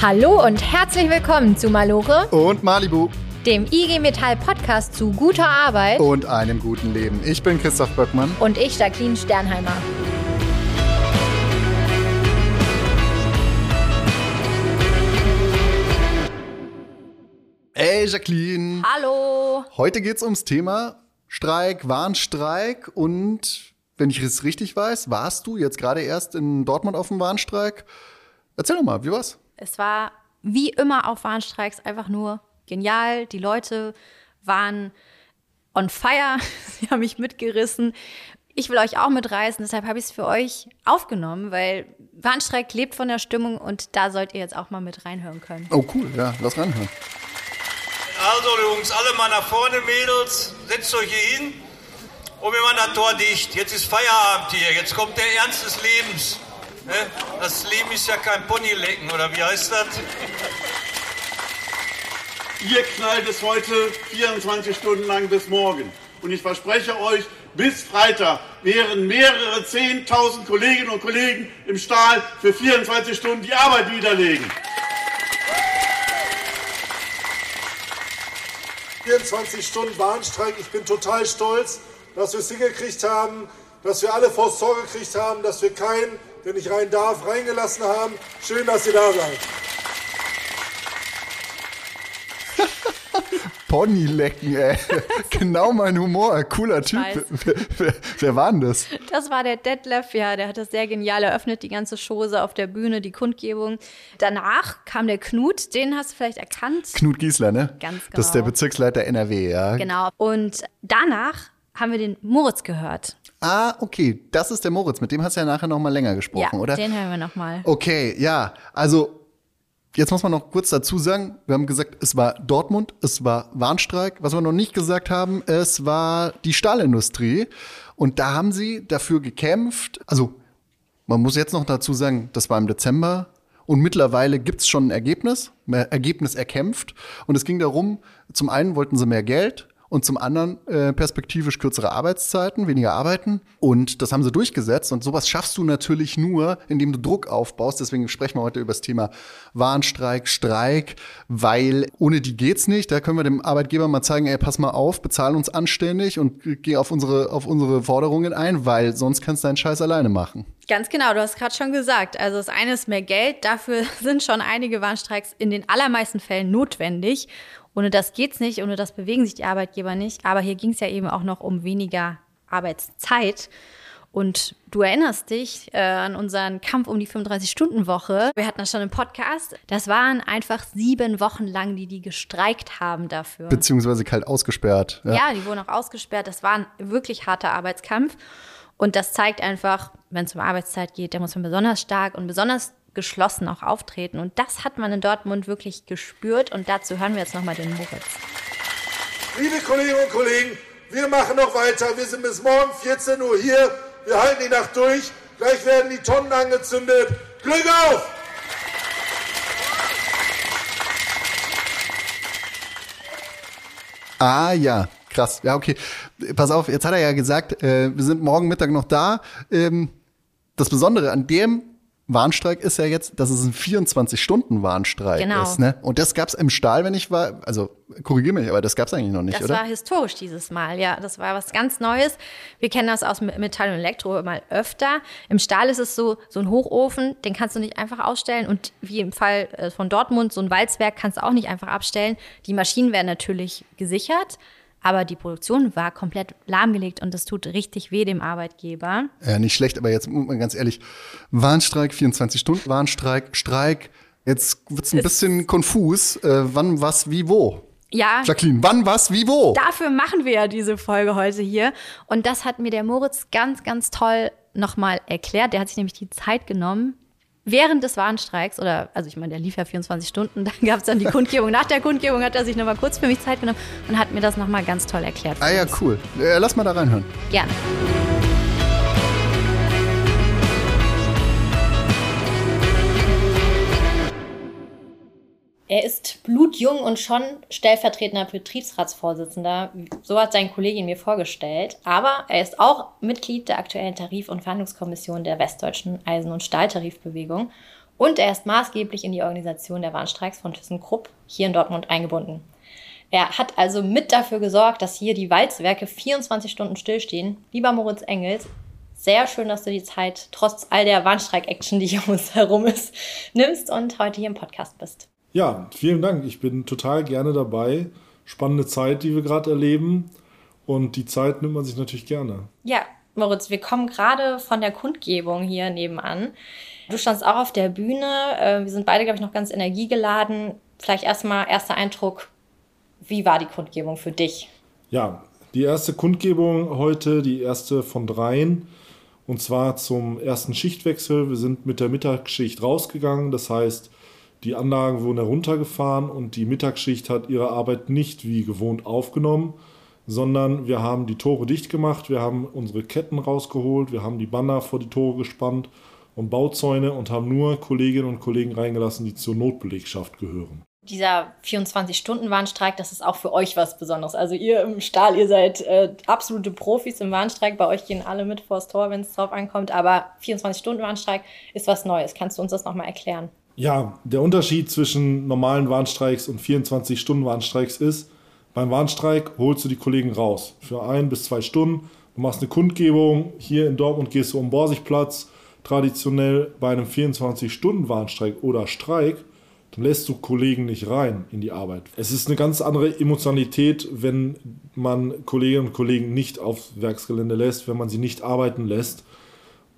Hallo und herzlich willkommen zu Malore und Malibu, dem IG Metall Podcast zu guter Arbeit und einem guten Leben. Ich bin Christoph Böckmann und ich Jacqueline Sternheimer. Hey Jacqueline. Hallo. Heute geht's ums Thema Streik, Warnstreik und wenn ich es richtig weiß, warst du jetzt gerade erst in Dortmund auf dem Warnstreik. Erzähl doch mal, wie war's? Es war wie immer auf Warnstreiks einfach nur genial. Die Leute waren on fire. Sie haben mich mitgerissen. Ich will euch auch mitreißen, deshalb habe ich es für euch aufgenommen, weil Warnstreik lebt von der Stimmung und da sollt ihr jetzt auch mal mit reinhören können. Oh cool, ja, lass reinhören. Also Jungs, alle mal nach vorne, Mädels, setzt euch hier hin und wir machen das Tor dicht. Jetzt ist Feierabend hier, jetzt kommt der Ernst des Lebens. Ne? Das Leben ist ja kein Ponylecken, oder wie heißt das? Ihr knallt es heute 24 Stunden lang bis morgen. Und ich verspreche euch, bis Freitag wären mehrere 10.000 Kolleginnen und Kollegen im Stahl für 24 Stunden die Arbeit niederlegen. 24 Stunden Bahnstreik. Ich bin total stolz, dass wir es hingekriegt haben, dass wir alle vors Tor gekriegt haben, dass wir keinen der nicht rein darf, reingelassen haben. Schön, dass ihr da seid. Ponylecken, ey. genau mein Humor. Cooler Typ. Wer, wer, wer, war denn das? Das war der Detlef, ja. Der hat das sehr genial eröffnet, die ganze Chose auf der Bühne, die Kundgebung. Danach kam der Knut, den hast du vielleicht erkannt. Knut Giesler, ne? Ganz genau. Das ist der genau. Bezirksleiter NRW, ja. Genau. Und danach haben wir den Moritz gehört. Ah, okay, das ist der Moritz. Mit dem hast du ja nachher noch mal länger gesprochen, ja, oder? den hören wir noch mal. Okay, ja. Also Jetzt muss man noch kurz dazu sagen, wir haben gesagt, es war Dortmund, es war Warnstreik. Was wir noch nicht gesagt haben, es war die Stahlindustrie. Und da haben sie dafür gekämpft. Also, man muss jetzt noch dazu sagen, das war im Dezember. Und mittlerweile gibt's schon ein Ergebnis, Ergebnis erkämpft. Und es ging darum, zum einen wollten sie mehr Geld, und zum anderen äh, perspektivisch kürzere Arbeitszeiten, weniger arbeiten. Und das haben sie durchgesetzt. Und sowas schaffst du natürlich nur, indem du Druck aufbaust. Deswegen sprechen wir heute über das Thema Warnstreik, Streik, weil ohne die geht's nicht. Da können wir dem Arbeitgeber mal zeigen, ey, pass mal auf, bezahl uns anständig und geh auf unsere, auf unsere Forderungen ein, weil sonst kannst du deinen Scheiß alleine machen. Ganz genau, du hast gerade schon gesagt. Also das eine ist mehr Geld, dafür sind schon einige Warnstreiks in den allermeisten Fällen notwendig. Ohne das geht's nicht, ohne das bewegen sich die Arbeitgeber nicht. Aber hier ging es ja eben auch noch um weniger Arbeitszeit. Und du erinnerst dich äh, an unseren Kampf um die 35-Stunden-Woche. Wir hatten das schon im Podcast. Das waren einfach sieben Wochen lang, die die gestreikt haben dafür. Beziehungsweise kalt ausgesperrt. Ja, ja die wurden auch ausgesperrt. Das war ein wirklich harter Arbeitskampf. Und das zeigt einfach, wenn es um Arbeitszeit geht, da muss man besonders stark und besonders geschlossen auch auftreten. Und das hat man in Dortmund wirklich gespürt. Und dazu hören wir jetzt nochmal den Moritz. Liebe Kolleginnen und Kollegen, wir machen noch weiter. Wir sind bis morgen 14 Uhr hier. Wir halten die Nacht durch. Gleich werden die Tonnen angezündet. Glück auf! Ah ja, krass. Ja, okay. Pass auf, jetzt hat er ja gesagt, äh, wir sind morgen Mittag noch da. Ähm, das Besondere an dem Warnstreik ist ja jetzt, dass es ein 24-Stunden-Warnstreik genau. ist. Ne? Und das gab es im Stahl, wenn ich war, also korrigiere mich, aber das gab es eigentlich noch nicht, das oder? Das war historisch dieses Mal, ja. Das war was ganz Neues. Wir kennen das aus Metall und Elektro mal öfter. Im Stahl ist es so, so ein Hochofen, den kannst du nicht einfach ausstellen. Und wie im Fall äh, von Dortmund, so ein Walzwerk kannst du auch nicht einfach abstellen. Die Maschinen werden natürlich gesichert. Aber die Produktion war komplett lahmgelegt und das tut richtig weh dem Arbeitgeber. Ja, nicht schlecht, aber jetzt ganz ehrlich, Warnstreik, 24 Stunden Warnstreik, Streik. Jetzt wird's ein es bisschen konfus. Äh, wann, was, wie, wo? Ja. Jacqueline, wann, was, wie, wo? Dafür machen wir ja diese Folge heute hier. Und das hat mir der Moritz ganz, ganz toll nochmal erklärt. Der hat sich nämlich die Zeit genommen, während des Warnstreiks, oder also ich meine, der lief ja 24 Stunden, dann gab es dann die Kundgebung. Nach der Kundgebung hat er sich nochmal kurz für mich Zeit genommen und hat mir das nochmal ganz toll erklärt. Ah ja, cool. Äh, lass mal da reinhören. Gerne. Er ist blutjung und schon stellvertretender Betriebsratsvorsitzender. So hat sein Kollege mir vorgestellt. Aber er ist auch Mitglied der aktuellen Tarif- und Verhandlungskommission der Westdeutschen Eisen- und Stahltarifbewegung. Und er ist maßgeblich in die Organisation der Warnstreiks von ThyssenKrupp hier in Dortmund eingebunden. Er hat also mit dafür gesorgt, dass hier die Walzwerke 24 Stunden stillstehen. Lieber Moritz Engels, sehr schön, dass du die Zeit trotz all der Warnstreik-Action, die hier um uns herum ist, nimmst und heute hier im Podcast bist. Ja, vielen Dank. Ich bin total gerne dabei. Spannende Zeit, die wir gerade erleben. Und die Zeit nimmt man sich natürlich gerne. Ja, Moritz, wir kommen gerade von der Kundgebung hier nebenan. Du standst auch auf der Bühne. Äh, wir sind beide, glaube ich, noch ganz energiegeladen. Vielleicht erstmal erster Eindruck. Wie war die Kundgebung für dich? Ja, die erste Kundgebung heute, die erste von dreien. Und zwar zum ersten Schichtwechsel. Wir sind mit der Mittagsschicht rausgegangen. Das heißt, die Anlagen wurden heruntergefahren und die Mittagsschicht hat ihre Arbeit nicht wie gewohnt aufgenommen, sondern wir haben die Tore dicht gemacht, wir haben unsere Ketten rausgeholt, wir haben die Banner vor die Tore gespannt und Bauzäune und haben nur Kolleginnen und Kollegen reingelassen, die zur Notbelegschaft gehören. Dieser 24-Stunden-Warnstreik, das ist auch für euch was Besonderes. Also ihr im Stahl, ihr seid äh, absolute Profis im Warnstreik. Bei euch gehen alle mit vors Tor, wenn es drauf ankommt. Aber 24-Stunden-Warnstreik ist was Neues. Kannst du uns das nochmal erklären? Ja, der Unterschied zwischen normalen Warnstreiks und 24-Stunden-Warnstreiks ist, beim Warnstreik holst du die Kollegen raus für ein bis zwei Stunden. Du machst eine Kundgebung. Hier in Dortmund gehst du um Borsigplatz. Traditionell bei einem 24-Stunden-Warnstreik oder Streik, dann lässt du Kollegen nicht rein in die Arbeit. Es ist eine ganz andere Emotionalität, wenn man Kolleginnen und Kollegen nicht aufs Werksgelände lässt, wenn man sie nicht arbeiten lässt.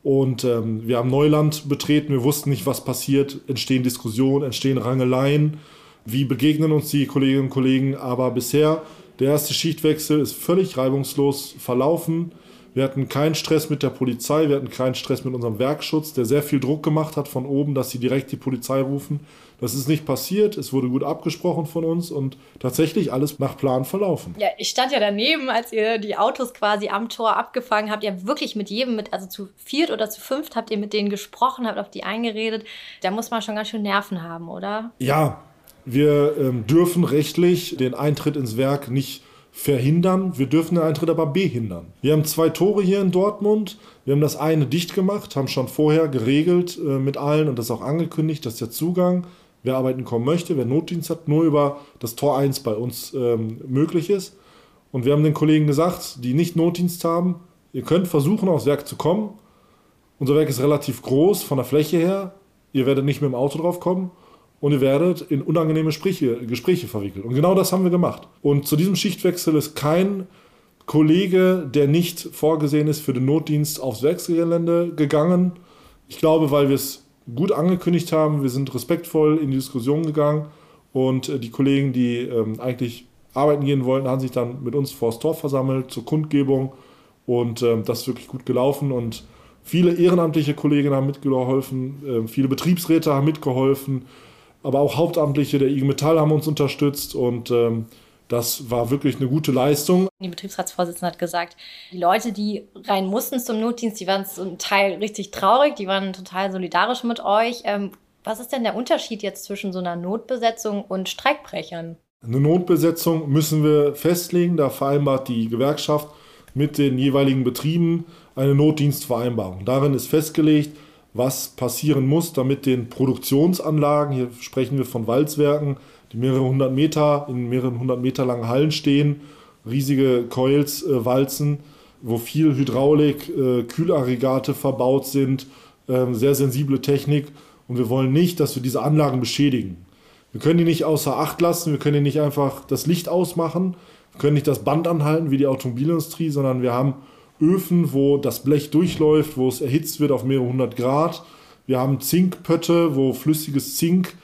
Und ähm, wir haben Neuland betreten, wir wussten nicht, was passiert, entstehen Diskussionen, entstehen Rangeleien, wie begegnen uns die Kolleginnen und Kollegen. Aber bisher, der erste Schichtwechsel ist völlig reibungslos verlaufen. Wir hatten keinen Stress mit der Polizei, wir hatten keinen Stress mit unserem Werkschutz, der sehr viel Druck gemacht hat von oben, dass sie direkt die Polizei rufen. Das ist nicht passiert, es wurde gut abgesprochen von uns und tatsächlich alles nach Plan verlaufen. Ja, ich stand ja daneben, als ihr die Autos quasi am Tor abgefangen habt. Ihr habt wirklich mit jedem, mit, also zu viert oder zu fünft, habt ihr mit denen gesprochen, habt auf die eingeredet. Da muss man schon ganz schön Nerven haben, oder? Ja, wir ähm, dürfen rechtlich den Eintritt ins Werk nicht verhindern. Wir dürfen den Eintritt aber behindern. Wir haben zwei Tore hier in Dortmund. Wir haben das eine dicht gemacht, haben schon vorher geregelt äh, mit allen und das auch angekündigt, dass der Zugang wer arbeiten kommen möchte, wer Notdienst hat, nur über das Tor 1 bei uns ähm, möglich ist. Und wir haben den Kollegen gesagt, die nicht Notdienst haben, ihr könnt versuchen, aufs Werk zu kommen. Unser Werk ist relativ groß von der Fläche her. Ihr werdet nicht mit dem Auto drauf kommen und ihr werdet in unangenehme Gespräche, Gespräche verwickelt. Und genau das haben wir gemacht. Und zu diesem Schichtwechsel ist kein Kollege, der nicht vorgesehen ist für den Notdienst, aufs Werksgelände gegangen. Ich glaube, weil wir es gut angekündigt haben. Wir sind respektvoll in die Diskussion gegangen und äh, die Kollegen, die ähm, eigentlich arbeiten gehen wollten, haben sich dann mit uns vor das Tor versammelt zur Kundgebung und ähm, das ist wirklich gut gelaufen und viele ehrenamtliche Kolleginnen haben mitgeholfen, äh, viele Betriebsräte haben mitgeholfen, aber auch Hauptamtliche der IG Metall haben uns unterstützt und ähm, das war wirklich eine gute Leistung. Die Betriebsratsvorsitzende hat gesagt, die Leute, die rein mussten zum Notdienst, die waren zum Teil richtig traurig, die waren total solidarisch mit euch. Ähm, was ist denn der Unterschied jetzt zwischen so einer Notbesetzung und Streikbrechern? Eine Notbesetzung müssen wir festlegen. Da vereinbart die Gewerkschaft mit den jeweiligen Betrieben eine Notdienstvereinbarung. Darin ist festgelegt, was passieren muss, damit den Produktionsanlagen, hier sprechen wir von Walzwerken, die mehrere hundert Meter in mehreren hundert Meter langen Hallen stehen, riesige Coils äh, walzen, wo viel Hydraulik, äh, Kühlaggregate verbaut sind, äh, sehr sensible Technik. Und wir wollen nicht, dass wir diese Anlagen beschädigen. Wir können die nicht außer Acht lassen, wir können die nicht einfach das Licht ausmachen, wir können nicht das Band anhalten wie die Automobilindustrie, sondern wir haben Öfen, wo das Blech durchläuft, wo es erhitzt wird auf mehrere hundert Grad. Wir haben Zinkpötte, wo flüssiges Zink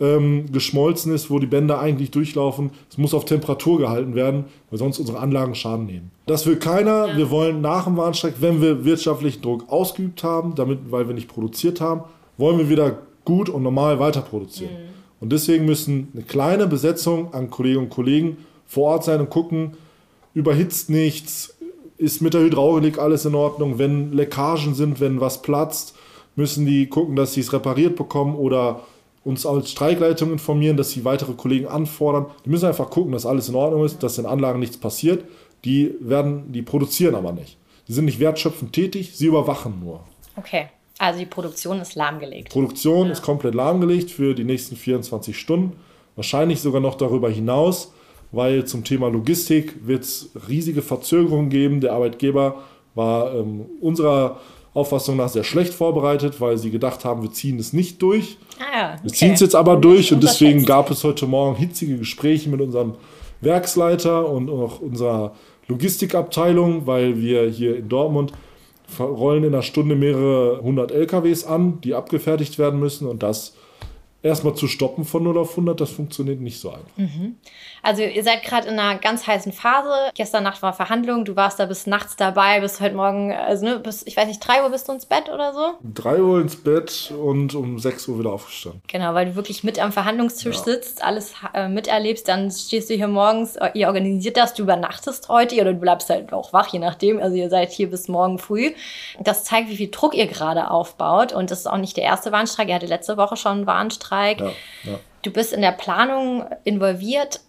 ähm, geschmolzen ist, wo die Bänder eigentlich durchlaufen. Es muss auf Temperatur gehalten werden, weil sonst unsere Anlagen Schaden nehmen. Das will keiner. Wir wollen nach dem Warnstreik, wenn wir wirtschaftlichen Druck ausgeübt haben, damit, weil wir nicht produziert haben, wollen wir wieder gut und normal weiter produzieren. Mhm. Und deswegen müssen eine kleine Besetzung an Kolleginnen und Kollegen vor Ort sein und gucken, überhitzt nichts, ist mit der Hydraulik alles in Ordnung, wenn Leckagen sind, wenn was platzt, müssen die gucken, dass sie es repariert bekommen oder uns als Streikleitung informieren, dass sie weitere Kollegen anfordern. Die müssen einfach gucken, dass alles in Ordnung ist, dass in Anlagen nichts passiert. Die werden, die produzieren aber nicht. Die sind nicht wertschöpfend tätig, sie überwachen nur. Okay. Also die Produktion ist lahmgelegt. Produktion ja. ist komplett lahmgelegt für die nächsten 24 Stunden. Wahrscheinlich sogar noch darüber hinaus, weil zum Thema Logistik wird es riesige Verzögerungen geben. Der Arbeitgeber war ähm, unserer Auffassung nach sehr schlecht vorbereitet, weil sie gedacht haben, wir ziehen es nicht durch. Ah okay. Wir ziehen es jetzt aber durch und deswegen gab es heute Morgen hitzige Gespräche mit unserem Werksleiter und auch unserer Logistikabteilung, weil wir hier in Dortmund rollen in einer Stunde mehrere hundert LKWs an, die abgefertigt werden müssen und das erstmal zu stoppen von 0 auf 100, das funktioniert nicht so einfach. Mhm. Also ihr seid gerade in einer ganz heißen Phase. Gestern Nacht war Verhandlung, du warst da bis nachts dabei, bis heute Morgen, also ne, bis, ich weiß nicht, 3 Uhr bist du ins Bett oder so? 3 Uhr ins Bett und um 6 Uhr wieder aufgestanden. Genau, weil du wirklich mit am Verhandlungstisch ja. sitzt, alles äh, miterlebst, dann stehst du hier morgens, äh, ihr organisiert das, du übernachtest heute oder du bleibst halt auch wach, je nachdem. Also ihr seid hier bis morgen früh. Das zeigt, wie viel Druck ihr gerade aufbaut und das ist auch nicht der erste Warnstreik. Ihr hatte letzte Woche schon einen Warnstreik. Ja, ja. Du bist in der Planung involviert.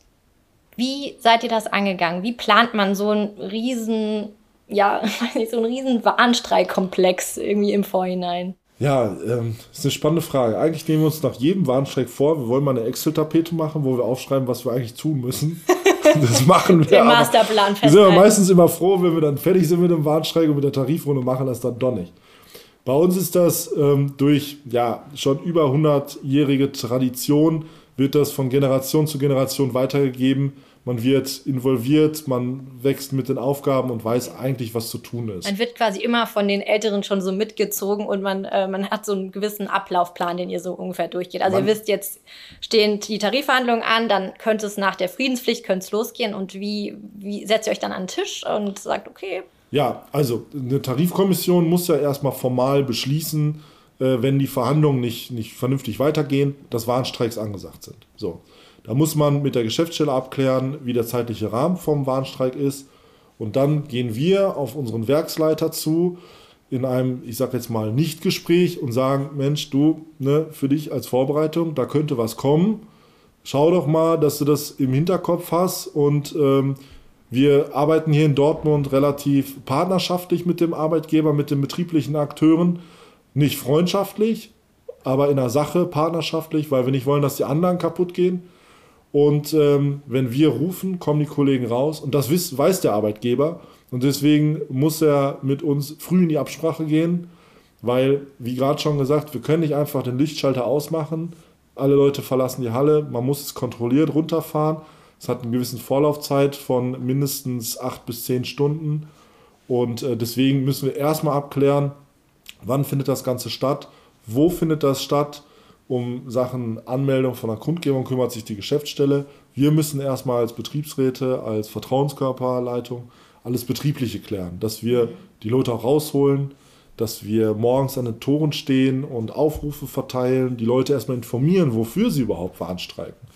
Wie seid ihr das angegangen? Wie plant man so einen riesen, ja, so einen riesen Warnstreikkomplex irgendwie im Vorhinein? Ja, ähm, ist eine spannende Frage. Eigentlich nehmen wir uns nach jedem Warnstreik vor, wir wollen mal eine Excel-Tapete machen, wo wir aufschreiben, was wir eigentlich tun müssen. das machen wir. Den Masterplan festhalten. Wir sind aber meistens immer froh, wenn wir dann fertig sind mit dem Warnstreik und mit der Tarifrunde machen das dann doch nicht. Bei uns ist das ähm, durch ja, schon über 100-jährige Tradition, wird das von Generation zu Generation weitergegeben man wird involviert, man wächst mit den Aufgaben und weiß eigentlich, was zu tun ist. Man wird quasi immer von den Älteren schon so mitgezogen und man, äh, man hat so einen gewissen Ablaufplan, den ihr so ungefähr durchgeht. Also man, ihr wisst, jetzt stehen die Tarifverhandlungen an, dann könnte es nach der Friedenspflicht könnte es losgehen und wie, wie setzt ihr euch dann an den Tisch und sagt, okay. Ja, also eine Tarifkommission muss ja erstmal formal beschließen, äh, wenn die Verhandlungen nicht, nicht vernünftig weitergehen, dass Warnstreiks angesagt sind. So. Da muss man mit der Geschäftsstelle abklären, wie der zeitliche Rahmen vom Warnstreik ist. Und dann gehen wir auf unseren Werksleiter zu in einem, ich sage jetzt mal, Nichtgespräch und sagen, Mensch, du, ne, für dich als Vorbereitung, da könnte was kommen. Schau doch mal, dass du das im Hinterkopf hast. Und ähm, wir arbeiten hier in Dortmund relativ partnerschaftlich mit dem Arbeitgeber, mit den betrieblichen Akteuren. Nicht freundschaftlich, aber in der Sache partnerschaftlich, weil wir nicht wollen, dass die anderen kaputt gehen. Und ähm, wenn wir rufen, kommen die Kollegen raus. Und das weiß, weiß der Arbeitgeber. Und deswegen muss er mit uns früh in die Absprache gehen, weil, wie gerade schon gesagt, wir können nicht einfach den Lichtschalter ausmachen. Alle Leute verlassen die Halle. Man muss es kontrolliert runterfahren. Es hat eine gewisse Vorlaufzeit von mindestens acht bis zehn Stunden. Und äh, deswegen müssen wir erstmal abklären, wann findet das Ganze statt, wo findet das statt um Sachen Anmeldung von der Kundgebung kümmert sich die Geschäftsstelle. Wir müssen erstmal als Betriebsräte, als Vertrauenskörperleitung alles Betriebliche klären, dass wir die Leute auch rausholen, dass wir morgens an den Toren stehen und Aufrufe verteilen, die Leute erstmal informieren, wofür sie überhaupt warnstreiken.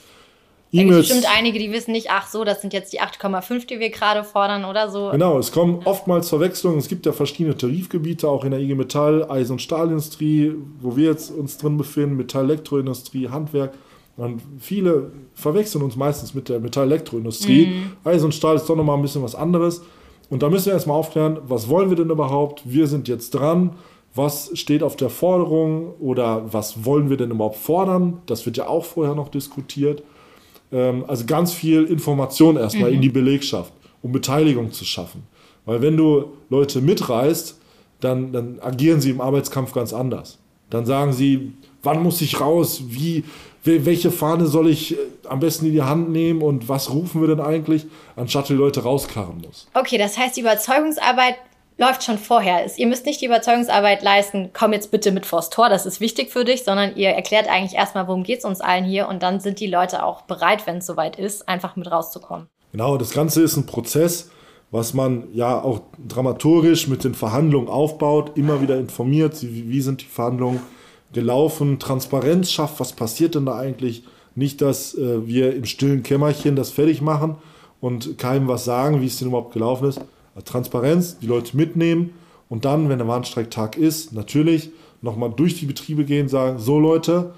Da gibt bestimmt einige, die wissen nicht, ach so, das sind jetzt die 8,5, die wir gerade fordern oder so. Genau, es kommen oftmals Verwechslungen. Es gibt ja verschiedene Tarifgebiete, auch in der IG Metall, Eisen- und Stahlindustrie, wo wir jetzt uns drin befinden, Metall-Elektroindustrie, Handwerk. Und viele verwechseln uns meistens mit der Metall-Elektroindustrie. Mhm. Eisen und Stahl ist doch nochmal ein bisschen was anderes. Und da müssen wir erstmal aufklären, was wollen wir denn überhaupt? Wir sind jetzt dran. Was steht auf der Forderung oder was wollen wir denn überhaupt fordern? Das wird ja auch vorher noch diskutiert. Ähm, also ganz viel Information erstmal mhm. in die Belegschaft, um Beteiligung zu schaffen. Weil wenn du Leute mitreißt, dann, dann agieren sie im Arbeitskampf ganz anders. Dann sagen sie, wann muss ich raus, wie, welche Fahne soll ich äh, am besten in die Hand nehmen und was rufen wir denn eigentlich, anstatt die Leute rauskarren muss. Okay, das heißt, die Überzeugungsarbeit läuft schon vorher. Ihr müsst nicht die Überzeugungsarbeit leisten, komm jetzt bitte mit vors Tor, das ist wichtig für dich, sondern ihr erklärt eigentlich erstmal, worum geht es uns allen hier und dann sind die Leute auch bereit, wenn es soweit ist, einfach mit rauszukommen. Genau, das Ganze ist ein Prozess, was man ja auch dramaturgisch mit den Verhandlungen aufbaut, immer wieder informiert, wie sind die Verhandlungen gelaufen, Transparenz schafft, was passiert denn da eigentlich. Nicht, dass äh, wir im stillen Kämmerchen das fertig machen und keinem was sagen, wie es denn überhaupt gelaufen ist, Transparenz, die Leute mitnehmen und dann, wenn der Warnstreiktag ist, natürlich nochmal durch die Betriebe gehen, sagen, so Leute,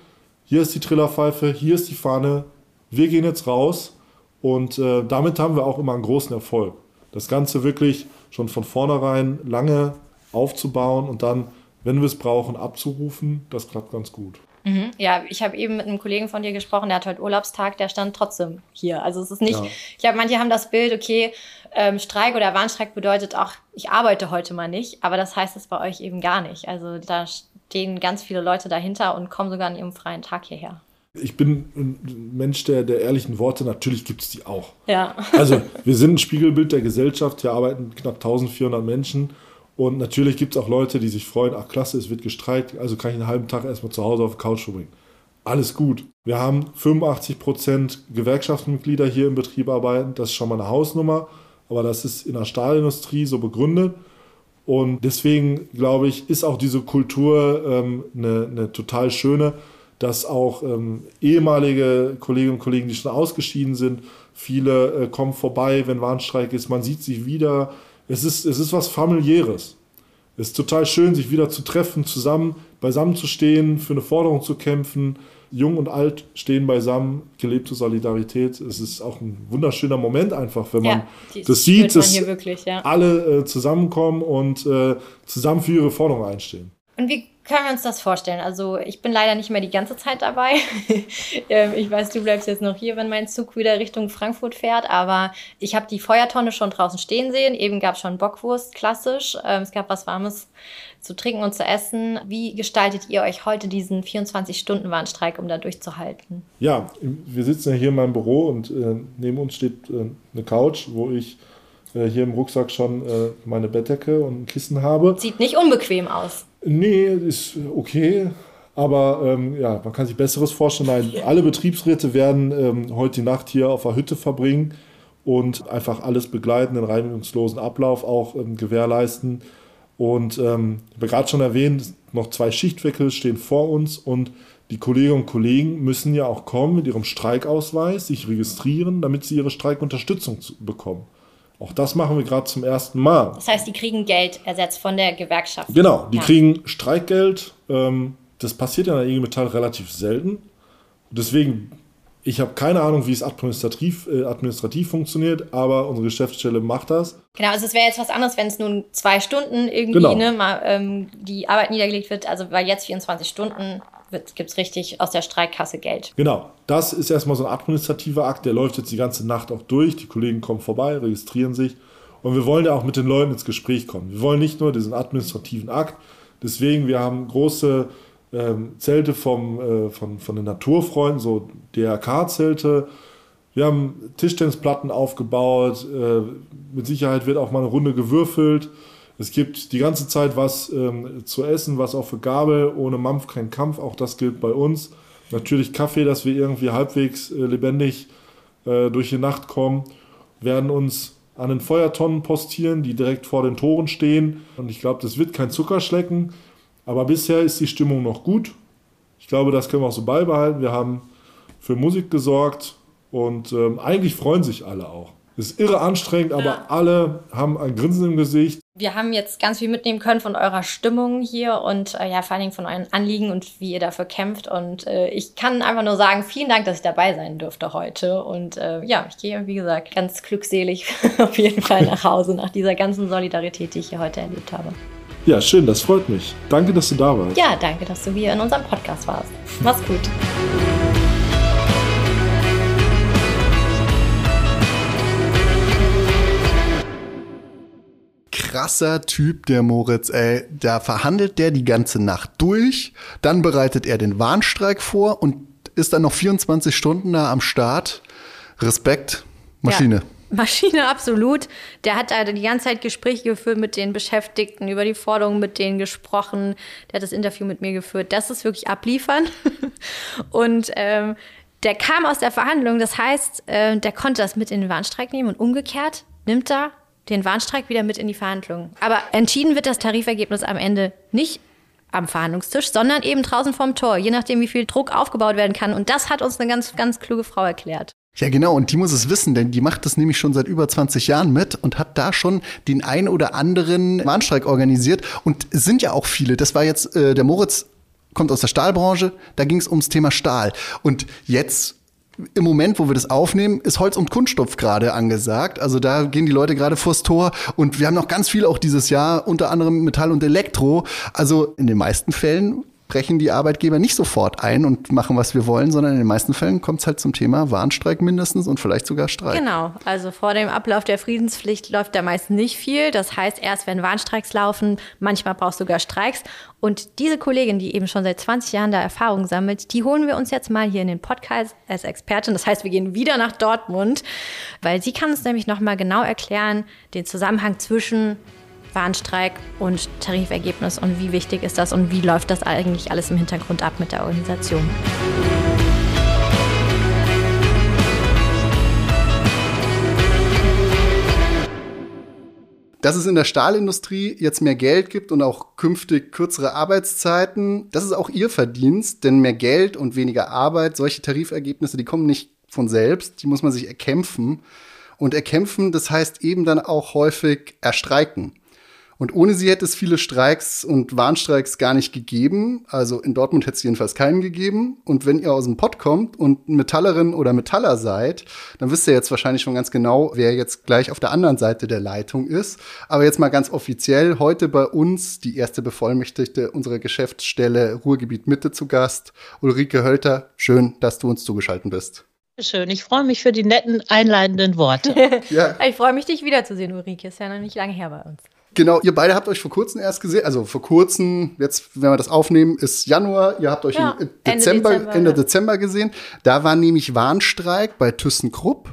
hier ist die Trillerpfeife, hier ist die Fahne, wir gehen jetzt raus und äh, damit haben wir auch immer einen großen Erfolg. Das Ganze wirklich schon von vornherein lange aufzubauen und dann, wenn wir es brauchen, abzurufen, das klappt ganz gut. Mhm. Ja, ich habe eben mit einem Kollegen von dir gesprochen, der hat heute Urlaubstag, der stand trotzdem hier. Also es ist nicht, ja. ich glaube, manche haben das Bild, okay, ähm, Streik oder Warnstreik bedeutet auch, ich arbeite heute mal nicht, aber das heißt es bei euch eben gar nicht. Also da stehen ganz viele Leute dahinter und kommen sogar an ihrem freien Tag hierher. Ich bin ein Mensch der, der ehrlichen Worte, natürlich gibt es die auch. Ja. Also wir sind ein Spiegelbild der Gesellschaft, hier arbeiten knapp 1400 Menschen und natürlich gibt es auch Leute, die sich freuen, ach klasse, es wird gestreikt, also kann ich einen halben Tag erstmal zu Hause auf der Couch verbringen. Alles gut. Wir haben 85 Prozent Gewerkschaftsmitglieder hier im Betrieb arbeiten, das ist schon mal eine Hausnummer, aber das ist in der Stahlindustrie so begründet. Und deswegen, glaube ich, ist auch diese Kultur ähm, eine, eine total schöne, dass auch ähm, ehemalige Kolleginnen und Kollegen, die schon ausgeschieden sind, viele äh, kommen vorbei, wenn Warnstreik ist, man sieht sich wieder, es ist, es ist was familiäres. Es ist total schön, sich wieder zu treffen, zusammen beisammen zu stehen, für eine Forderung zu kämpfen. Jung und alt stehen beisammen, gelebte Solidarität. Es ist auch ein wunderschöner Moment einfach, wenn man ja, das sieht, dass wirklich, ja. alle äh, zusammenkommen und äh, zusammen für ihre Forderung einstehen. Und wie können wir uns das vorstellen? Also ich bin leider nicht mehr die ganze Zeit dabei. Ähm, ich weiß, du bleibst jetzt noch hier, wenn mein Zug wieder Richtung Frankfurt fährt, aber ich habe die Feuertonne schon draußen stehen sehen. Eben gab es schon Bockwurst, klassisch. Ähm, es gab was Warmes zu trinken und zu essen. Wie gestaltet ihr euch heute diesen 24-Stunden-Warnstreik, um da durchzuhalten? Ja, wir sitzen ja hier in meinem Büro und äh, neben uns steht äh, eine Couch, wo ich äh, hier im Rucksack schon äh, meine Bettdecke und ein Kissen habe. Sieht nicht unbequem aus. Nee, ist okay. Aber ähm, ja, man kann sich Besseres vorstellen. Nein, alle Betriebsräte werden ähm, heute die Nacht hier auf der Hütte verbringen und einfach alles begleiten, den reinigungslosen Ablauf auch ähm, gewährleisten. Und ähm, ich habe gerade schon erwähnt, noch zwei Schichtwechsel stehen vor uns und die Kolleginnen und Kollegen müssen ja auch kommen mit ihrem Streikausweis, sich registrieren, damit sie ihre Streikunterstützung bekommen. Auch das machen wir gerade zum ersten Mal. Das heißt, die kriegen Geld ersetzt von der Gewerkschaft. Genau, die ja. kriegen Streikgeld. Ähm, das passiert ja in der IG Metall relativ selten. Deswegen, ich habe keine Ahnung, wie es administrativ, äh, administrativ funktioniert, aber unsere Geschäftsstelle macht das. Genau, also es wäre jetzt was anderes, wenn es nun zwei Stunden irgendwie genau. ne, mal, ähm, die Arbeit niedergelegt wird. Also weil jetzt 24 Stunden gibt es richtig aus der Streikkasse Geld. Genau, das ist erstmal so ein administrativer Akt, der läuft jetzt die ganze Nacht auch durch. Die Kollegen kommen vorbei, registrieren sich und wir wollen ja auch mit den Leuten ins Gespräch kommen. Wir wollen nicht nur diesen administrativen Akt, deswegen, wir haben große ähm, Zelte vom, äh, von, von den Naturfreunden, so DRK-Zelte. Wir haben Tischtennisplatten aufgebaut. Äh, mit Sicherheit wird auch mal eine Runde gewürfelt. Es gibt die ganze Zeit was ähm, zu essen, was auch für Gabel, ohne Mampf kein Kampf, auch das gilt bei uns. Natürlich Kaffee, dass wir irgendwie halbwegs äh, lebendig äh, durch die Nacht kommen, werden uns an den Feuertonnen postieren, die direkt vor den Toren stehen. Und ich glaube, das wird kein Zuckerschlecken, aber bisher ist die Stimmung noch gut. Ich glaube, das können wir auch so beibehalten. Wir haben für Musik gesorgt und ähm, eigentlich freuen sich alle auch. Ist irre anstrengend, aber ja. alle haben ein Grinsen im Gesicht. Wir haben jetzt ganz viel mitnehmen können von eurer Stimmung hier und äh, ja, vor allen Dingen von euren Anliegen und wie ihr dafür kämpft. Und äh, ich kann einfach nur sagen, vielen Dank, dass ich dabei sein durfte heute. Und äh, ja, ich gehe, wie gesagt, ganz glückselig auf jeden Fall nach Hause nach dieser ganzen Solidarität, die ich hier heute erlebt habe. Ja, schön, das freut mich. Danke, dass du da warst. Ja, danke, dass du hier in unserem Podcast warst. Mach's gut. Krasser Typ, der Moritz, ey. Da verhandelt der die ganze Nacht durch, dann bereitet er den Warnstreik vor und ist dann noch 24 Stunden da am Start. Respekt, Maschine. Ja. Maschine, absolut. Der hat da die ganze Zeit Gespräche geführt mit den Beschäftigten, über die Forderungen mit denen gesprochen. Der hat das Interview mit mir geführt. Das ist wirklich abliefern. Und ähm, der kam aus der Verhandlung. Das heißt, äh, der konnte das mit in den Warnstreik nehmen und umgekehrt nimmt er den Warnstreik wieder mit in die Verhandlungen. Aber entschieden wird das Tarifergebnis am Ende nicht am Verhandlungstisch, sondern eben draußen vorm Tor, je nachdem, wie viel Druck aufgebaut werden kann. Und das hat uns eine ganz, ganz kluge Frau erklärt. Ja, genau. Und die muss es wissen, denn die macht das nämlich schon seit über 20 Jahren mit und hat da schon den ein oder anderen Warnstreik organisiert. Und es sind ja auch viele. Das war jetzt, äh, der Moritz kommt aus der Stahlbranche, da ging es ums Thema Stahl. Und jetzt im Moment, wo wir das aufnehmen, ist Holz und Kunststoff gerade angesagt. Also da gehen die Leute gerade vors Tor und wir haben noch ganz viel auch dieses Jahr, unter anderem Metall und Elektro. Also in den meisten Fällen brechen die Arbeitgeber nicht sofort ein und machen, was wir wollen, sondern in den meisten Fällen kommt es halt zum Thema Warnstreik mindestens und vielleicht sogar Streik. Genau, also vor dem Ablauf der Friedenspflicht läuft da meist nicht viel. Das heißt, erst wenn Warnstreiks laufen, manchmal brauchst du sogar Streiks. Und diese Kollegin, die eben schon seit 20 Jahren da Erfahrung sammelt, die holen wir uns jetzt mal hier in den Podcast als Expertin. Das heißt, wir gehen wieder nach Dortmund, weil sie kann uns nämlich nochmal genau erklären, den Zusammenhang zwischen Warnstreik und Tarifergebnis und wie wichtig ist das und wie läuft das eigentlich alles im Hintergrund ab mit der Organisation. Dass es in der Stahlindustrie jetzt mehr Geld gibt und auch künftig kürzere Arbeitszeiten, das ist auch ihr Verdienst, denn mehr Geld und weniger Arbeit, solche Tarifergebnisse, die kommen nicht von selbst, die muss man sich erkämpfen. Und erkämpfen, das heißt eben dann auch häufig erstreiken. Und ohne sie hätte es viele Streiks und Warnstreiks gar nicht gegeben. Also in Dortmund hätte es jedenfalls keinen gegeben. Und wenn ihr aus dem Pott kommt und Metallerin oder Metaller seid, dann wisst ihr jetzt wahrscheinlich schon ganz genau, wer jetzt gleich auf der anderen Seite der Leitung ist. Aber jetzt mal ganz offiziell, heute bei uns die erste Bevollmächtigte unserer Geschäftsstelle Ruhrgebiet Mitte zu Gast, Ulrike Hölter. Schön, dass du uns zugeschaltet bist. Schön, ich freue mich für die netten einleitenden Worte. ja. Ich freue mich, dich wiederzusehen, Ulrike. Ist ja noch nicht lange her bei uns. Genau, ihr beide habt euch vor kurzem erst gesehen, also vor kurzem, jetzt, wenn wir das aufnehmen, ist Januar, ihr habt euch ja, im Dezember, Ende Dezember, Ende. Dezember gesehen. Da war nämlich Warnstreik bei ThyssenKrupp.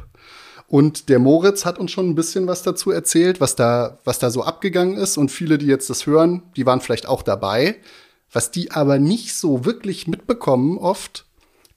Und der Moritz hat uns schon ein bisschen was dazu erzählt, was da, was da so abgegangen ist. Und viele, die jetzt das hören, die waren vielleicht auch dabei. Was die aber nicht so wirklich mitbekommen oft,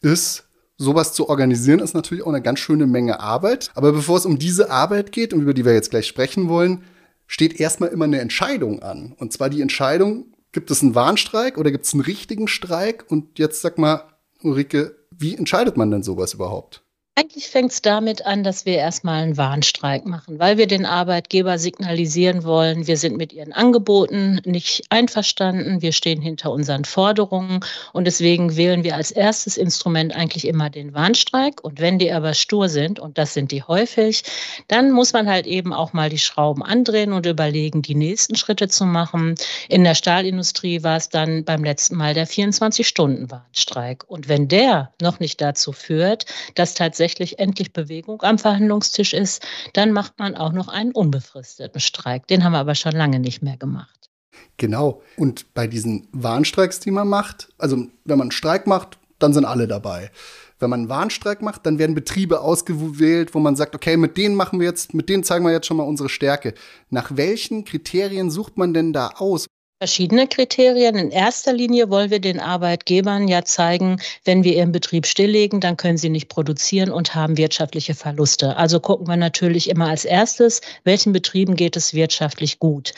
ist, sowas zu organisieren, ist natürlich auch eine ganz schöne Menge Arbeit. Aber bevor es um diese Arbeit geht und über die wir jetzt gleich sprechen wollen, steht erstmal immer eine Entscheidung an. Und zwar die Entscheidung, gibt es einen Warnstreik oder gibt es einen richtigen Streik? Und jetzt sag mal, Ulrike, wie entscheidet man denn sowas überhaupt? Eigentlich fängt es damit an, dass wir erstmal einen Warnstreik machen, weil wir den Arbeitgeber signalisieren wollen, wir sind mit ihren Angeboten nicht einverstanden, wir stehen hinter unseren Forderungen und deswegen wählen wir als erstes Instrument eigentlich immer den Warnstreik. Und wenn die aber stur sind, und das sind die häufig, dann muss man halt eben auch mal die Schrauben andrehen und überlegen, die nächsten Schritte zu machen. In der Stahlindustrie war es dann beim letzten Mal der 24-Stunden-Warnstreik. Und wenn der noch nicht dazu führt, dass tatsächlich tatsächlich endlich Bewegung am Verhandlungstisch ist, dann macht man auch noch einen unbefristeten Streik. Den haben wir aber schon lange nicht mehr gemacht. Genau. Und bei diesen Warnstreiks, die man macht, also wenn man einen Streik macht, dann sind alle dabei. Wenn man einen Warnstreik macht, dann werden Betriebe ausgewählt, wo man sagt, okay, mit denen machen wir jetzt, mit denen zeigen wir jetzt schon mal unsere Stärke. Nach welchen Kriterien sucht man denn da aus? Verschiedene Kriterien. In erster Linie wollen wir den Arbeitgebern ja zeigen, wenn wir ihren Betrieb stilllegen, dann können sie nicht produzieren und haben wirtschaftliche Verluste. Also gucken wir natürlich immer als erstes, welchen Betrieben geht es wirtschaftlich gut.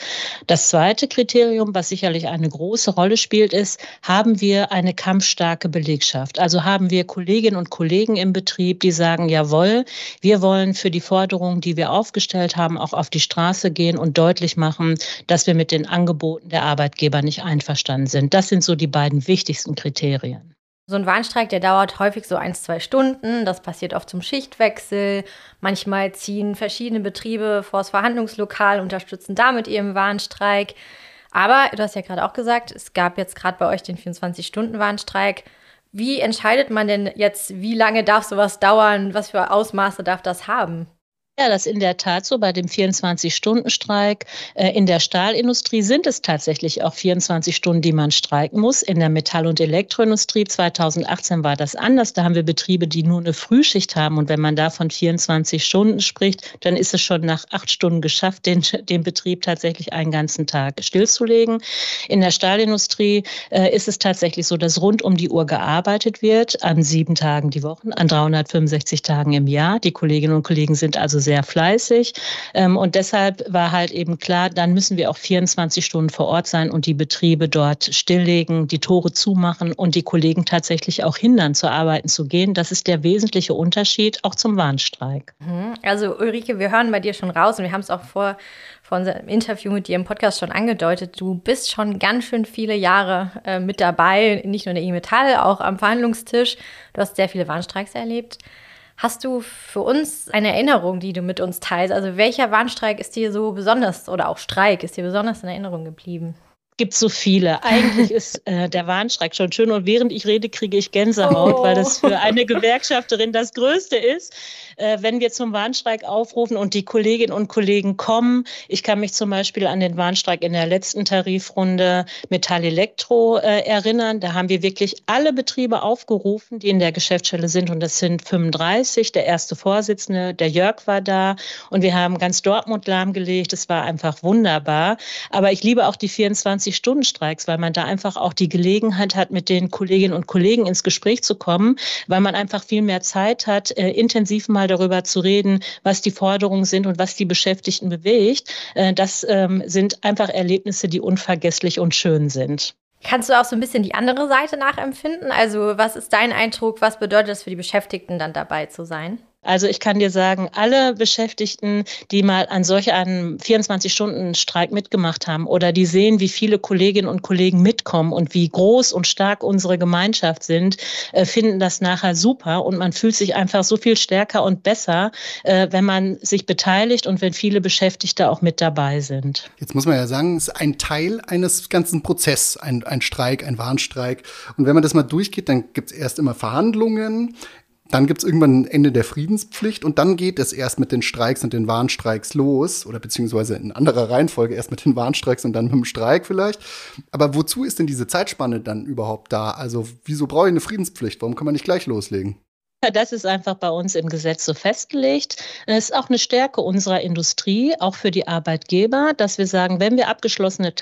Das zweite Kriterium, was sicherlich eine große Rolle spielt, ist, haben wir eine kampfstarke Belegschaft? Also haben wir Kolleginnen und Kollegen im Betrieb, die sagen, jawohl, wir wollen für die Forderungen, die wir aufgestellt haben, auch auf die Straße gehen und deutlich machen, dass wir mit den Angeboten der Arbeitgeber nicht einverstanden sind. Das sind so die beiden wichtigsten Kriterien. So ein Warnstreik, der dauert häufig so ein, zwei Stunden. Das passiert oft zum Schichtwechsel. Manchmal ziehen verschiedene Betriebe vor das Verhandlungslokal, unterstützen damit ihren Warnstreik. Aber du hast ja gerade auch gesagt, es gab jetzt gerade bei euch den 24-Stunden-Warnstreik. Wie entscheidet man denn jetzt, wie lange darf sowas dauern? Was für Ausmaße darf das haben? Ja, das ist in der Tat so. Bei dem 24-Stunden-Streik äh, in der Stahlindustrie sind es tatsächlich auch 24 Stunden, die man streiken muss. In der Metall- und Elektroindustrie 2018 war das anders. Da haben wir Betriebe, die nur eine Frühschicht haben. Und wenn man da von 24 Stunden spricht, dann ist es schon nach acht Stunden geschafft, den, den Betrieb tatsächlich einen ganzen Tag stillzulegen. In der Stahlindustrie äh, ist es tatsächlich so, dass rund um die Uhr gearbeitet wird, an sieben Tagen die Woche, an 365 Tagen im Jahr. Die Kolleginnen und Kollegen sind also sehr fleißig. Ähm, und deshalb war halt eben klar, dann müssen wir auch 24 Stunden vor Ort sein und die Betriebe dort stilllegen, die Tore zumachen und die Kollegen tatsächlich auch hindern, zur Arbeiten zu gehen. Das ist der wesentliche Unterschied auch zum Warnstreik. Mhm. Also Ulrike, wir hören bei dir schon raus und wir haben es auch vor, vor unserem Interview mit dir im Podcast schon angedeutet. Du bist schon ganz schön viele Jahre äh, mit dabei, nicht nur in der IG Metall, auch am Verhandlungstisch. Du hast sehr viele Warnstreiks erlebt. Hast du für uns eine Erinnerung, die du mit uns teilst? Also welcher Warnstreik ist dir so besonders oder auch Streik ist dir besonders in Erinnerung geblieben? Gibt so viele. Eigentlich ist äh, der Warnstreik schon schön und während ich rede, kriege ich Gänsehaut, oh. weil das für eine Gewerkschafterin das Größte ist, äh, wenn wir zum Warnstreik aufrufen und die Kolleginnen und Kollegen kommen. Ich kann mich zum Beispiel an den Warnstreik in der letzten Tarifrunde Metall Elektro äh, erinnern. Da haben wir wirklich alle Betriebe aufgerufen, die in der Geschäftsstelle sind und das sind 35. Der erste Vorsitzende, der Jörg war da und wir haben ganz Dortmund lahmgelegt. Es war einfach wunderbar. Aber ich liebe auch die 24 24-Stunden-Streiks, weil man da einfach auch die Gelegenheit hat, mit den Kolleginnen und Kollegen ins Gespräch zu kommen, weil man einfach viel mehr Zeit hat, äh, intensiv mal darüber zu reden, was die Forderungen sind und was die Beschäftigten bewegt. Äh, das ähm, sind einfach Erlebnisse, die unvergesslich und schön sind. Kannst du auch so ein bisschen die andere Seite nachempfinden? Also was ist dein Eindruck? Was bedeutet es für die Beschäftigten dann dabei zu sein? Also ich kann dir sagen, alle Beschäftigten, die mal an solch einem 24-Stunden-Streik mitgemacht haben oder die sehen, wie viele Kolleginnen und Kollegen mitkommen und wie groß und stark unsere Gemeinschaft sind, äh, finden das nachher super und man fühlt sich einfach so viel stärker und besser, äh, wenn man sich beteiligt und wenn viele Beschäftigte auch mit dabei sind. Jetzt muss man ja sagen, es ist ein Teil eines ganzen Prozesses, ein, ein Streik, ein Warnstreik. Und wenn man das mal durchgeht, dann gibt es erst immer Verhandlungen, dann gibt es irgendwann ein Ende der Friedenspflicht und dann geht es erst mit den Streiks und den Warnstreiks los oder beziehungsweise in anderer Reihenfolge erst mit den Warnstreiks und dann mit dem Streik vielleicht. Aber wozu ist denn diese Zeitspanne dann überhaupt da? Also wieso brauche ich eine Friedenspflicht? Warum kann man nicht gleich loslegen? Das ist einfach bei uns im Gesetz so festgelegt. Es ist auch eine Stärke unserer Industrie, auch für die Arbeitgeber, dass wir sagen, wenn wir abgeschlossene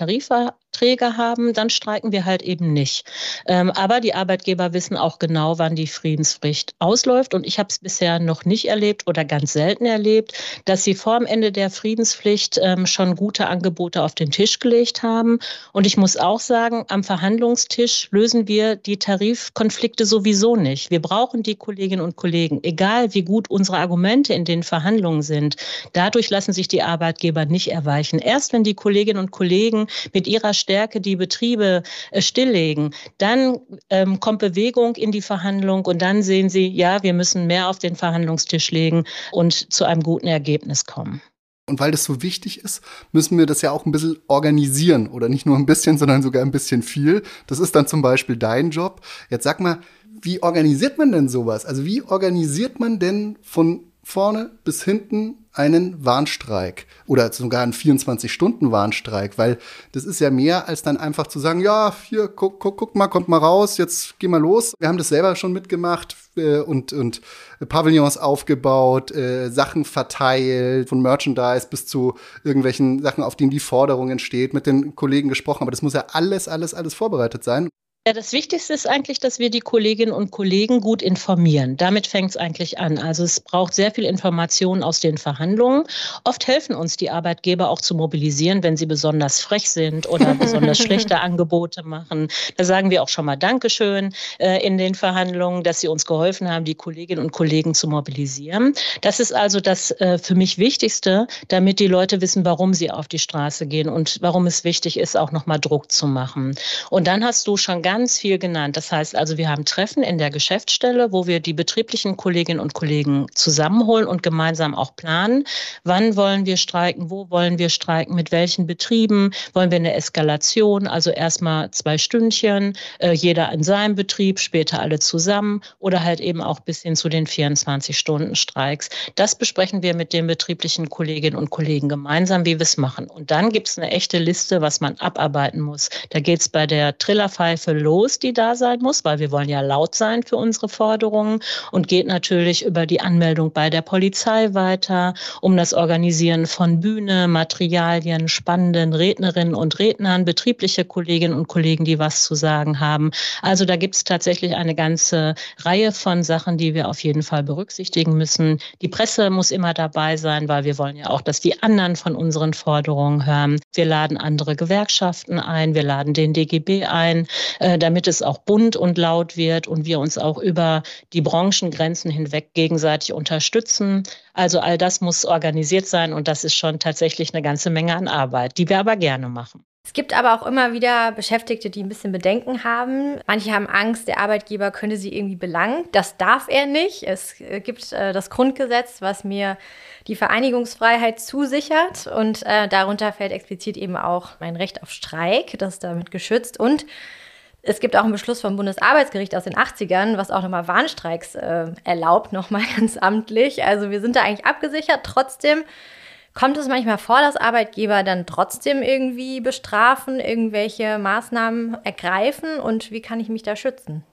Tarifverträge haben, dann streiken wir halt eben nicht. Ähm, aber die Arbeitgeber wissen auch genau, wann die Friedenspflicht ausläuft. Und ich habe es bisher noch nicht erlebt oder ganz selten erlebt, dass sie vor dem Ende der Friedenspflicht ähm, schon gute Angebote auf den Tisch gelegt haben. Und ich muss auch sagen, am Verhandlungstisch lösen wir die Tarifkonflikte sowieso nicht. Wir brauchen die Kolleginnen und Kollegen, egal wie gut unsere Argumente in den Verhandlungen sind, dadurch lassen sich die Arbeitgeber nicht erweichen. Erst wenn die Kolleginnen und Kollegen mit ihrer Stärke die Betriebe äh, stilllegen, dann ähm, kommt Bewegung in die Verhandlung und dann sehen sie, ja, wir müssen mehr auf den Verhandlungstisch legen und zu einem guten Ergebnis kommen. Und weil das so wichtig ist, müssen wir das ja auch ein bisschen organisieren. Oder nicht nur ein bisschen, sondern sogar ein bisschen viel. Das ist dann zum Beispiel dein Job. Jetzt sag mal, wie organisiert man denn sowas? Also wie organisiert man denn von vorne bis hinten einen Warnstreik oder sogar einen 24-Stunden-Warnstreik, weil das ist ja mehr als dann einfach zu sagen, ja, hier, guck, guck, guck mal, kommt mal raus, jetzt geh mal los. Wir haben das selber schon mitgemacht äh, und, und Pavillons aufgebaut, äh, Sachen verteilt, von Merchandise bis zu irgendwelchen Sachen, auf denen die Forderung entsteht, mit den Kollegen gesprochen. Aber das muss ja alles, alles, alles vorbereitet sein. Ja, das Wichtigste ist eigentlich, dass wir die Kolleginnen und Kollegen gut informieren. Damit fängt es eigentlich an. Also es braucht sehr viel Information aus den Verhandlungen. Oft helfen uns die Arbeitgeber auch zu mobilisieren, wenn sie besonders frech sind oder besonders schlechte Angebote machen. Da sagen wir auch schon mal Dankeschön äh, in den Verhandlungen, dass sie uns geholfen haben, die Kolleginnen und Kollegen zu mobilisieren. Das ist also das äh, für mich Wichtigste, damit die Leute wissen, warum sie auf die Straße gehen und warum es wichtig ist, auch nochmal Druck zu machen. Und dann hast du schon ganz ganz viel genannt. Das heißt also, wir haben Treffen in der Geschäftsstelle, wo wir die betrieblichen Kolleginnen und Kollegen zusammenholen und gemeinsam auch planen. Wann wollen wir streiken? Wo wollen wir streiken? Mit welchen Betrieben? Wollen wir eine Eskalation? Also erstmal zwei Stündchen, äh, jeder in seinem Betrieb, später alle zusammen oder halt eben auch bis hin zu den 24-Stunden-Streiks. Das besprechen wir mit den betrieblichen Kolleginnen und Kollegen gemeinsam, wie wir es machen. Und dann gibt es eine echte Liste, was man abarbeiten muss. Da geht es bei der Trillerpfeife los, die da sein muss, weil wir wollen ja laut sein für unsere Forderungen und geht natürlich über die Anmeldung bei der Polizei weiter, um das Organisieren von Bühne, Materialien, spannenden Rednerinnen und Rednern, betriebliche Kolleginnen und Kollegen, die was zu sagen haben. Also da gibt es tatsächlich eine ganze Reihe von Sachen, die wir auf jeden Fall berücksichtigen müssen. Die Presse muss immer dabei sein, weil wir wollen ja auch, dass die anderen von unseren Forderungen hören. Wir laden andere Gewerkschaften ein, wir laden den DGB ein, damit es auch bunt und laut wird und wir uns auch über die Branchengrenzen hinweg gegenseitig unterstützen. Also all das muss organisiert sein und das ist schon tatsächlich eine ganze Menge an Arbeit, die wir aber gerne machen. Es gibt aber auch immer wieder Beschäftigte, die ein bisschen Bedenken haben. Manche haben Angst, der Arbeitgeber könnte sie irgendwie belangen. Das darf er nicht. Es äh, gibt äh, das Grundgesetz, was mir die Vereinigungsfreiheit zusichert und äh, darunter fällt explizit eben auch mein Recht auf Streik. Das ist damit geschützt und es gibt auch einen Beschluss vom Bundesarbeitsgericht aus den 80ern, was auch nochmal Warnstreiks äh, erlaubt, nochmal ganz amtlich. Also wir sind da eigentlich abgesichert. Trotzdem kommt es manchmal vor, dass Arbeitgeber dann trotzdem irgendwie bestrafen, irgendwelche Maßnahmen ergreifen. Und wie kann ich mich da schützen?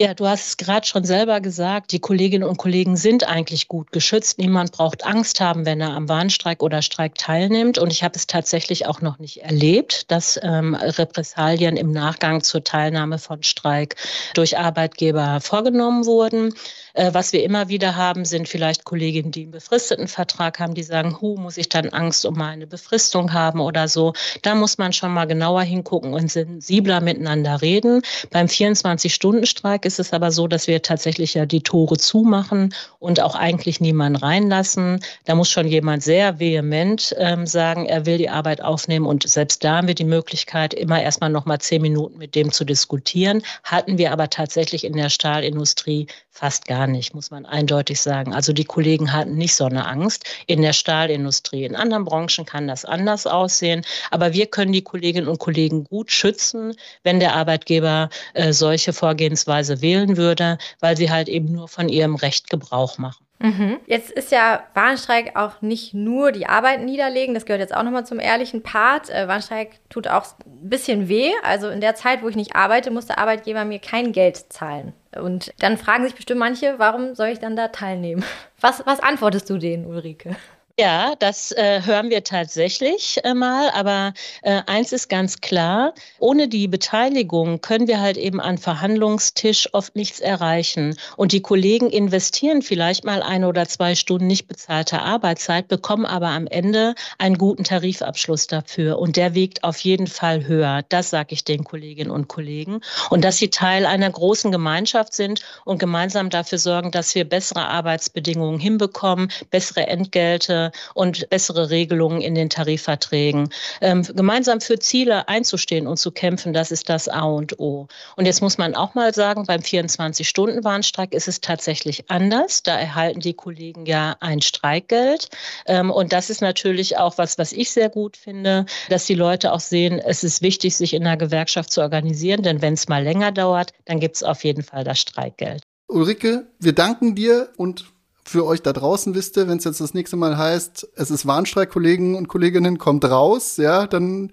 Ja, du hast es gerade schon selber gesagt, die Kolleginnen und Kollegen sind eigentlich gut geschützt. Niemand braucht Angst haben, wenn er am Warnstreik oder Streik teilnimmt. Und ich habe es tatsächlich auch noch nicht erlebt, dass ähm, Repressalien im Nachgang zur Teilnahme von Streik durch Arbeitgeber vorgenommen wurden. Äh, was wir immer wieder haben, sind vielleicht Kolleginnen, die einen befristeten Vertrag haben, die sagen, hu, muss ich dann Angst um meine Befristung haben oder so. Da muss man schon mal genauer hingucken und sensibler miteinander reden. Beim 24-Stunden-Streik ist es aber so, dass wir tatsächlich ja die Tore zumachen und auch eigentlich niemanden reinlassen. Da muss schon jemand sehr vehement ähm, sagen, er will die Arbeit aufnehmen und selbst da haben wir die Möglichkeit, immer erstmal noch mal zehn Minuten mit dem zu diskutieren. Hatten wir aber tatsächlich in der Stahlindustrie fast gar nicht, muss man eindeutig sagen. Also die Kollegen hatten nicht so eine Angst in der Stahlindustrie. In anderen Branchen kann das anders aussehen, aber wir können die Kolleginnen und Kollegen gut schützen, wenn der Arbeitgeber äh, solche Vorgehensweise wählen würde, weil sie halt eben nur von ihrem Recht Gebrauch machen. Mhm. Jetzt ist ja Warnstreik auch nicht nur die Arbeit niederlegen, das gehört jetzt auch nochmal zum ehrlichen Part. Äh, Warnstreik tut auch ein bisschen weh. Also in der Zeit, wo ich nicht arbeite, muss der Arbeitgeber mir kein Geld zahlen. Und dann fragen sich bestimmt manche, warum soll ich dann da teilnehmen? Was, was antwortest du denen, Ulrike? Ja, das äh, hören wir tatsächlich äh, mal. Aber äh, eins ist ganz klar, ohne die Beteiligung können wir halt eben an Verhandlungstisch oft nichts erreichen. Und die Kollegen investieren vielleicht mal eine oder zwei Stunden nicht bezahlte Arbeitszeit, bekommen aber am Ende einen guten Tarifabschluss dafür. Und der wiegt auf jeden Fall höher. Das sage ich den Kolleginnen und Kollegen. Und dass sie Teil einer großen Gemeinschaft sind und gemeinsam dafür sorgen, dass wir bessere Arbeitsbedingungen hinbekommen, bessere Entgelte, und bessere Regelungen in den Tarifverträgen. Ähm, gemeinsam für Ziele einzustehen und zu kämpfen, das ist das A und O. Und jetzt muss man auch mal sagen, beim 24-Stunden-Warnstreik ist es tatsächlich anders. Da erhalten die Kollegen ja ein Streikgeld. Ähm, und das ist natürlich auch was, was ich sehr gut finde, dass die Leute auch sehen, es ist wichtig, sich in einer Gewerkschaft zu organisieren, denn wenn es mal länger dauert, dann gibt es auf jeden Fall das Streikgeld. Ulrike, wir danken dir und für euch da draußen wisst ihr, wenn es jetzt das nächste Mal heißt, es ist Warnstreik, Kollegen und Kolleginnen, kommt raus, ja, dann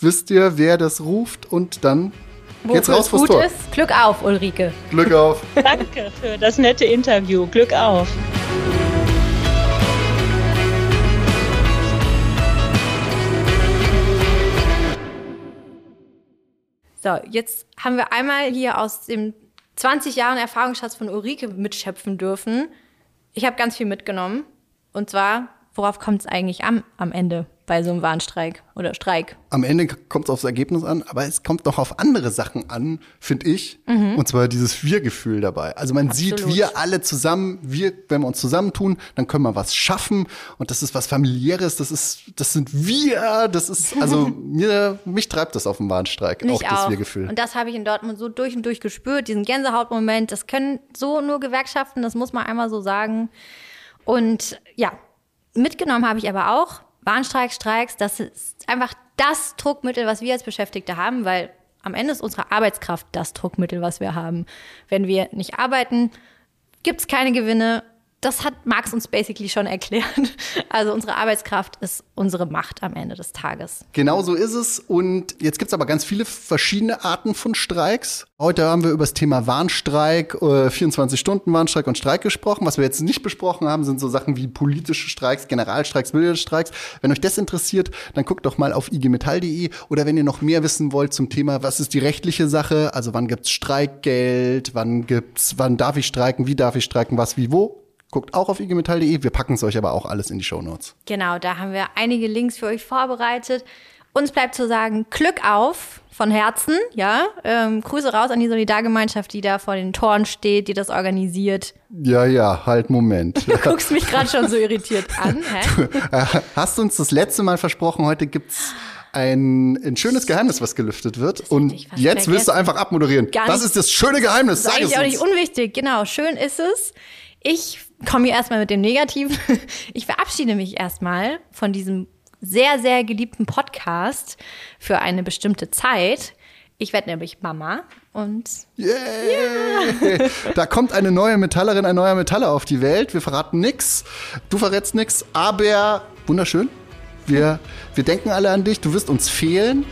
wisst ihr, wer das ruft und dann Wofür geht's raus vors Tor. Ist. Glück auf, Ulrike. Glück auf. Danke für das nette Interview. Glück auf. So, jetzt haben wir einmal hier aus dem 20 Jahren Erfahrungsschatz von Ulrike mitschöpfen dürfen. Ich habe ganz viel mitgenommen. Und zwar, worauf kommt es eigentlich an am Ende bei so einem Warnstreik oder Streik? Am Ende kommt es aufs Ergebnis an, aber es kommt noch auf andere Sachen an, finde ich. Mhm. Und zwar dieses Wir-Gefühl dabei. Also man Absolut. sieht, wir alle zusammen, wir, wenn wir uns zusammentun, dann können wir was schaffen. Und das ist was familiäres, das ist, das sind wir, das ist, also mir, mich treibt das auf dem Warnstreik, auch das Wir-Gefühl. Und das habe ich in Dortmund so durch und durch gespürt, diesen Gänsehautmoment. Das können so nur Gewerkschaften, das muss man einmal so sagen. Und ja, mitgenommen habe ich aber auch Warnstreik, Streiks, das ist einfach das Druckmittel, was wir als Beschäftigte haben, weil am Ende ist unsere Arbeitskraft das Druckmittel, was wir haben. Wenn wir nicht arbeiten, gibt es keine Gewinne. Das hat Marx uns basically schon erklärt. Also unsere Arbeitskraft ist unsere Macht am Ende des Tages. Genau so ist es. Und jetzt gibt es aber ganz viele verschiedene Arten von Streiks. Heute haben wir über das Thema Warnstreik, äh, 24-Stunden-Warnstreik und Streik gesprochen. Was wir jetzt nicht besprochen haben, sind so Sachen wie politische Streiks, Generalstreiks, Bildungsstreiks. Wenn euch das interessiert, dann guckt doch mal auf igmetall.de oder wenn ihr noch mehr wissen wollt zum Thema, was ist die rechtliche Sache, also wann gibt's Streikgeld, wann gibt's, wann darf ich streiken, wie darf ich streiken, was, wie, wo, Guckt auch auf igmetall.de. Wir packen es euch aber auch alles in die Show Notes. Genau, da haben wir einige Links für euch vorbereitet. Uns bleibt zu sagen, Glück auf von Herzen, ja. Ähm, Grüße raus an die Solidargemeinschaft, die da vor den Toren steht, die das organisiert. Ja, ja, halt, Moment. Du guckst mich gerade schon so irritiert an. Hä? Hast uns das letzte Mal versprochen, heute gibt's ein, ein schönes Geheimnis, was gelüftet wird. Und jetzt willst du einfach abmoderieren. Gar das nicht- ist das schöne Geheimnis. Sag Sag ich es auch nicht unwichtig. Genau, schön ist es. Ich komme hier erstmal mit dem Negativen. Ich verabschiede mich erstmal von diesem sehr, sehr geliebten Podcast für eine bestimmte Zeit. Ich werde nämlich Mama und Yay! Da kommt eine neue Metallerin, ein neuer Metaller auf die Welt. Wir verraten nix. Du verrätst nix, aber wunderschön. Wir, wir denken alle an dich. Du wirst uns fehlen.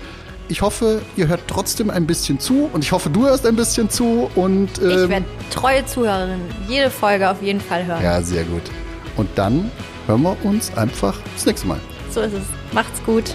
Ich hoffe, ihr hört trotzdem ein bisschen zu und ich hoffe, du hörst ein bisschen zu und ich ähm, werde treue Zuhörerin jede Folge auf jeden Fall hören. ja, sehr gut. Und dann hören wir uns einfach das nächste Mal. So ist es. Macht's gut.